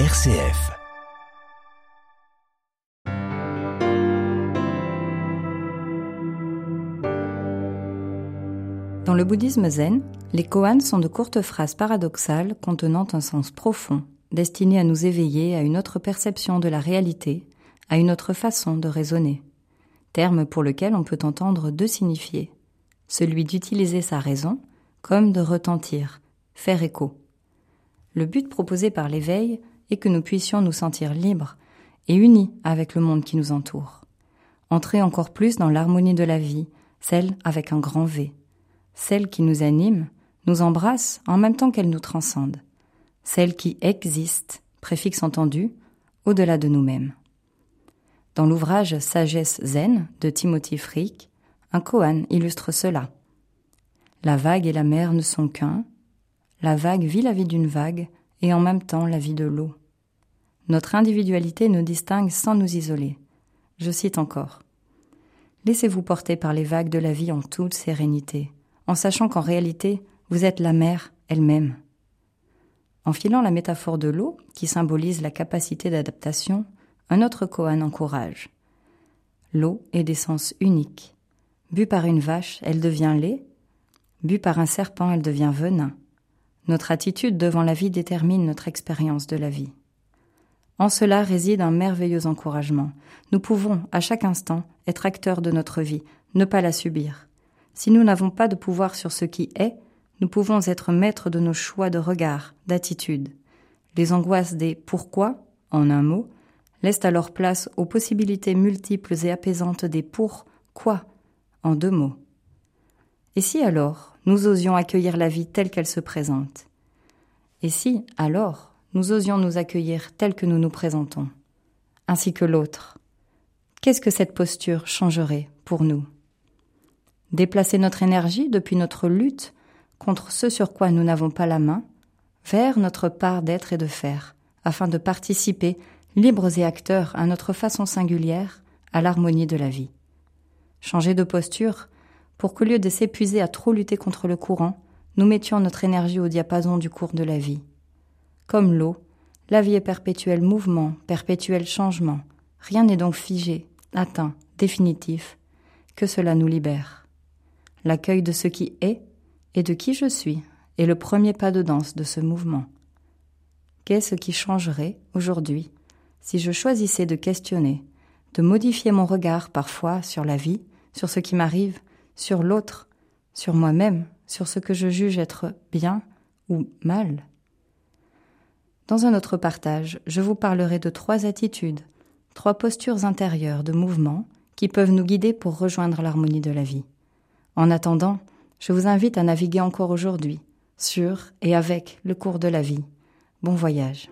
RCF. Dans le bouddhisme zen, les koans sont de courtes phrases paradoxales contenant un sens profond, destinées à nous éveiller à une autre perception de la réalité, à une autre façon de raisonner. Terme pour lequel on peut entendre deux signifiés. Celui d'utiliser sa raison comme de retentir, faire écho. Le but proposé par l'éveil est que nous puissions nous sentir libres et unis avec le monde qui nous entoure. Entrer encore plus dans l'harmonie de la vie, celle avec un grand V. Celle qui nous anime, nous embrasse en même temps qu'elle nous transcende. Celle qui existe, préfixe entendu, au-delà de nous-mêmes. Dans l'ouvrage Sagesse zen de Timothy Frick, un koan illustre cela. La vague et la mer ne sont qu'un. La vague vit la vie d'une vague et en même temps la vie de l'eau. Notre individualité nous distingue sans nous isoler. Je cite encore. Laissez-vous porter par les vagues de la vie en toute sérénité, en sachant qu'en réalité, vous êtes la mer elle-même. En filant la métaphore de l'eau, qui symbolise la capacité d'adaptation, un autre koan encourage. L'eau est d'essence unique. Bu par une vache, elle devient lait, Bu par un serpent, elle devient venin. Notre attitude devant la vie détermine notre expérience de la vie. En cela réside un merveilleux encouragement. Nous pouvons, à chaque instant, être acteurs de notre vie, ne pas la subir. Si nous n'avons pas de pouvoir sur ce qui est, nous pouvons être maîtres de nos choix de regard, d'attitude. Les angoisses des pourquoi, en un mot, laissent alors place aux possibilités multiples et apaisantes des pour quoi, en deux mots. Et si alors nous osions accueillir la vie telle qu'elle se présente? Et si, alors, nous osions nous accueillir telle que nous nous présentons, ainsi que l'autre? Qu'est-ce que cette posture changerait pour nous? Déplacer notre énergie depuis notre lutte contre ce sur quoi nous n'avons pas la main, vers notre part d'être et de faire, afin de participer, libres et acteurs à notre façon singulière, à l'harmonie de la vie. Changer de posture, pour qu'au lieu de s'épuiser à trop lutter contre le courant, nous mettions notre énergie au diapason du cours de la vie. Comme l'eau, la vie est perpétuel mouvement, perpétuel changement. Rien n'est donc figé, atteint, définitif. Que cela nous libère. L'accueil de ce qui est et de qui je suis est le premier pas de danse de ce mouvement. Qu'est-ce qui changerait aujourd'hui si je choisissais de questionner, de modifier mon regard parfois sur la vie, sur ce qui m'arrive, sur l'autre, sur moi-même, sur ce que je juge être bien ou mal. Dans un autre partage, je vous parlerai de trois attitudes, trois postures intérieures de mouvement qui peuvent nous guider pour rejoindre l'harmonie de la vie. En attendant, je vous invite à naviguer encore aujourd'hui, sur et avec le cours de la vie. Bon voyage.